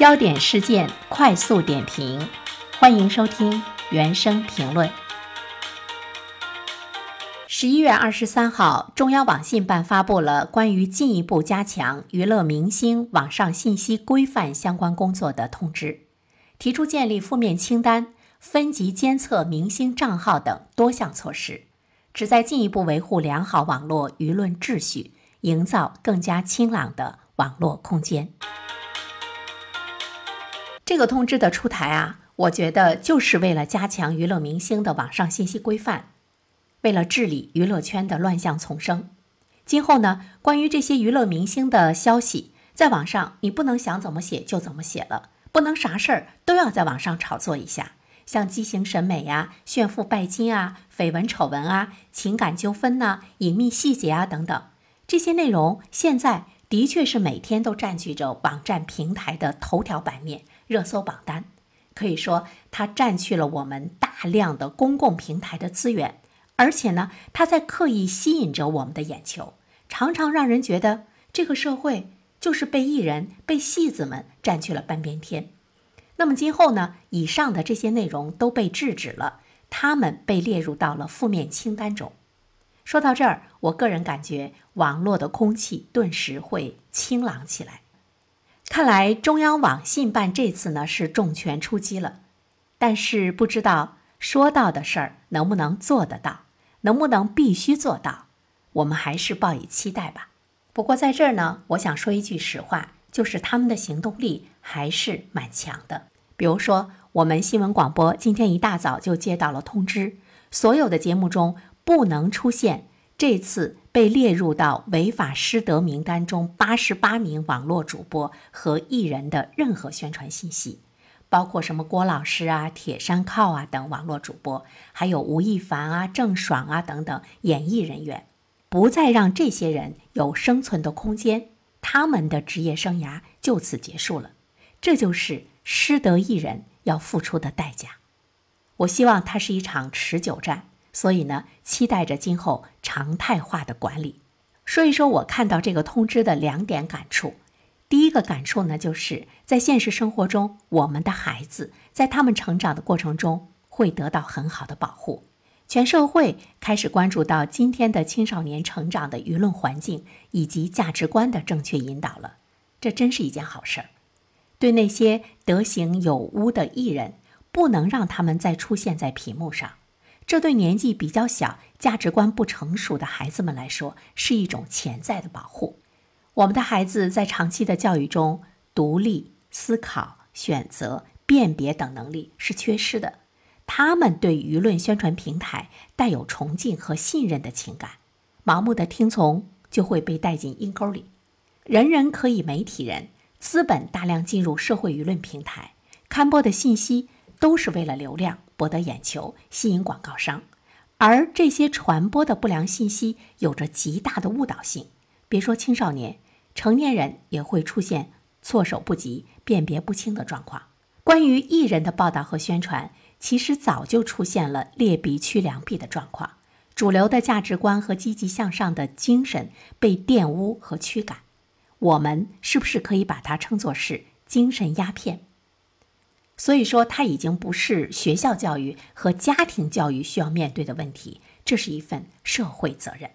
焦点事件快速点评，欢迎收听原声评论。十一月二十三号，中央网信办发布了关于进一步加强娱乐明星网上信息规范相关工作的通知，提出建立负面清单、分级监测明星账号等多项措施，旨在进一步维护良好网络舆论秩序，营造更加清朗的网络空间。这个通知的出台啊，我觉得就是为了加强娱乐明星的网上信息规范，为了治理娱乐圈的乱象丛生。今后呢，关于这些娱乐明星的消息，在网上你不能想怎么写就怎么写了，不能啥事儿都要在网上炒作一下，像畸形审美呀、炫富拜金啊、绯闻丑闻啊、情感纠纷呐、隐秘细节啊等等，这些内容现在的确是每天都占据着网站平台的头条版面。热搜榜单，可以说它占据了我们大量的公共平台的资源，而且呢，它在刻意吸引着我们的眼球，常常让人觉得这个社会就是被艺人、被戏子们占据了半边天。那么今后呢，以上的这些内容都被制止了，他们被列入到了负面清单中。说到这儿，我个人感觉网络的空气顿时会清朗起来。看来中央网信办这次呢是重拳出击了，但是不知道说到的事儿能不能做得到，能不能必须做到，我们还是抱以期待吧。不过在这儿呢，我想说一句实话，就是他们的行动力还是蛮强的。比如说，我们新闻广播今天一大早就接到了通知，所有的节目中不能出现这次。被列入到违法失德名单中八十八名网络主播和艺人的任何宣传信息，包括什么郭老师啊、铁山靠啊等网络主播，还有吴亦凡啊、郑爽啊等等演艺人员，不再让这些人有生存的空间，他们的职业生涯就此结束了。这就是失德艺人要付出的代价。我希望它是一场持久战。所以呢，期待着今后常态化的管理。说一说我看到这个通知的两点感触。第一个感触呢，就是在现实生活中，我们的孩子在他们成长的过程中会得到很好的保护。全社会开始关注到今天的青少年成长的舆论环境以及价值观的正确引导了，这真是一件好事儿。对那些德行有污的艺人，不能让他们再出现在屏幕上。这对年纪比较小、价值观不成熟的孩子们来说，是一种潜在的保护。我们的孩子在长期的教育中，独立思考、选择、辨别等能力是缺失的。他们对舆论宣传平台带有崇敬和信任的情感，盲目的听从就会被带进阴沟里。人人可以媒体人，资本大量进入社会舆论平台，刊播的信息都是为了流量。博得眼球，吸引广告商，而这些传播的不良信息有着极大的误导性。别说青少年，成年人也会出现措手不及、辨别不清的状况。关于艺人的报道和宣传，其实早就出现了劣币驱良币的状况，主流的价值观和积极向上的精神被玷污和驱赶。我们是不是可以把它称作是精神鸦片？所以说，它已经不是学校教育和家庭教育需要面对的问题，这是一份社会责任。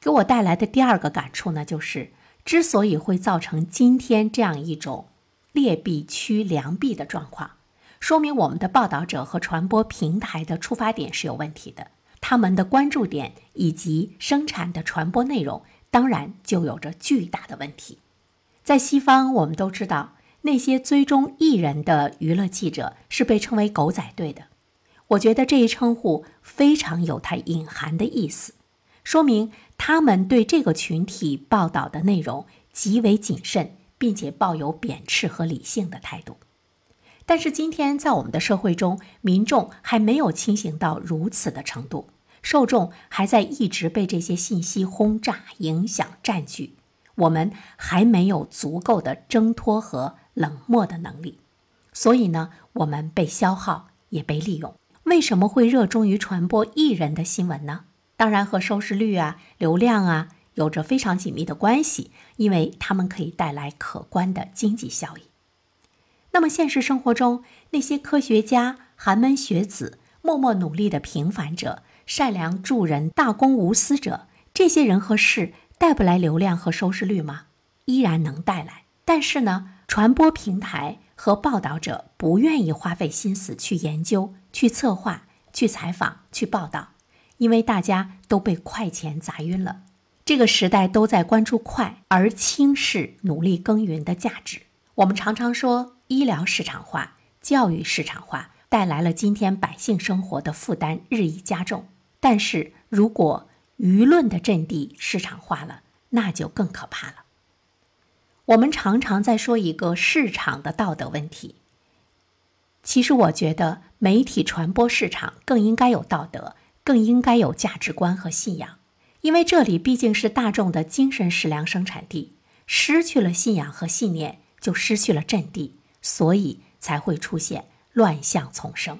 给我带来的第二个感触呢，就是之所以会造成今天这样一种劣币驱良币的状况，说明我们的报道者和传播平台的出发点是有问题的，他们的关注点以及生产的传播内容，当然就有着巨大的问题。在西方，我们都知道。那些追踪艺人的娱乐记者是被称为“狗仔队”的，我觉得这一称呼非常有它隐含的意思，说明他们对这个群体报道的内容极为谨慎，并且抱有贬斥和理性的态度。但是今天在我们的社会中，民众还没有清醒到如此的程度，受众还在一直被这些信息轰炸、影响、占据，我们还没有足够的挣脱和。冷漠的能力，所以呢，我们被消耗也被利用。为什么会热衷于传播艺人的新闻呢？当然和收视率啊、流量啊有着非常紧密的关系，因为他们可以带来可观的经济效益。那么现实生活中，那些科学家、寒门学子、默默努力的平凡者、善良助人、大公无私者，这些人和事带不来流量和收视率吗？依然能带来。但是呢，传播平台和报道者不愿意花费心思去研究、去策划、去采访、去报道，因为大家都被快钱砸晕了。这个时代都在关注快，而轻视努力耕耘的价值。我们常常说，医疗市场化、教育市场化带来了今天百姓生活的负担日益加重。但是如果舆论的阵地市场化了，那就更可怕了。我们常常在说一个市场的道德问题。其实，我觉得媒体传播市场更应该有道德，更应该有价值观和信仰，因为这里毕竟是大众的精神食粮生产地。失去了信仰和信念。就失去了阵地，所以才会出现乱象丛生。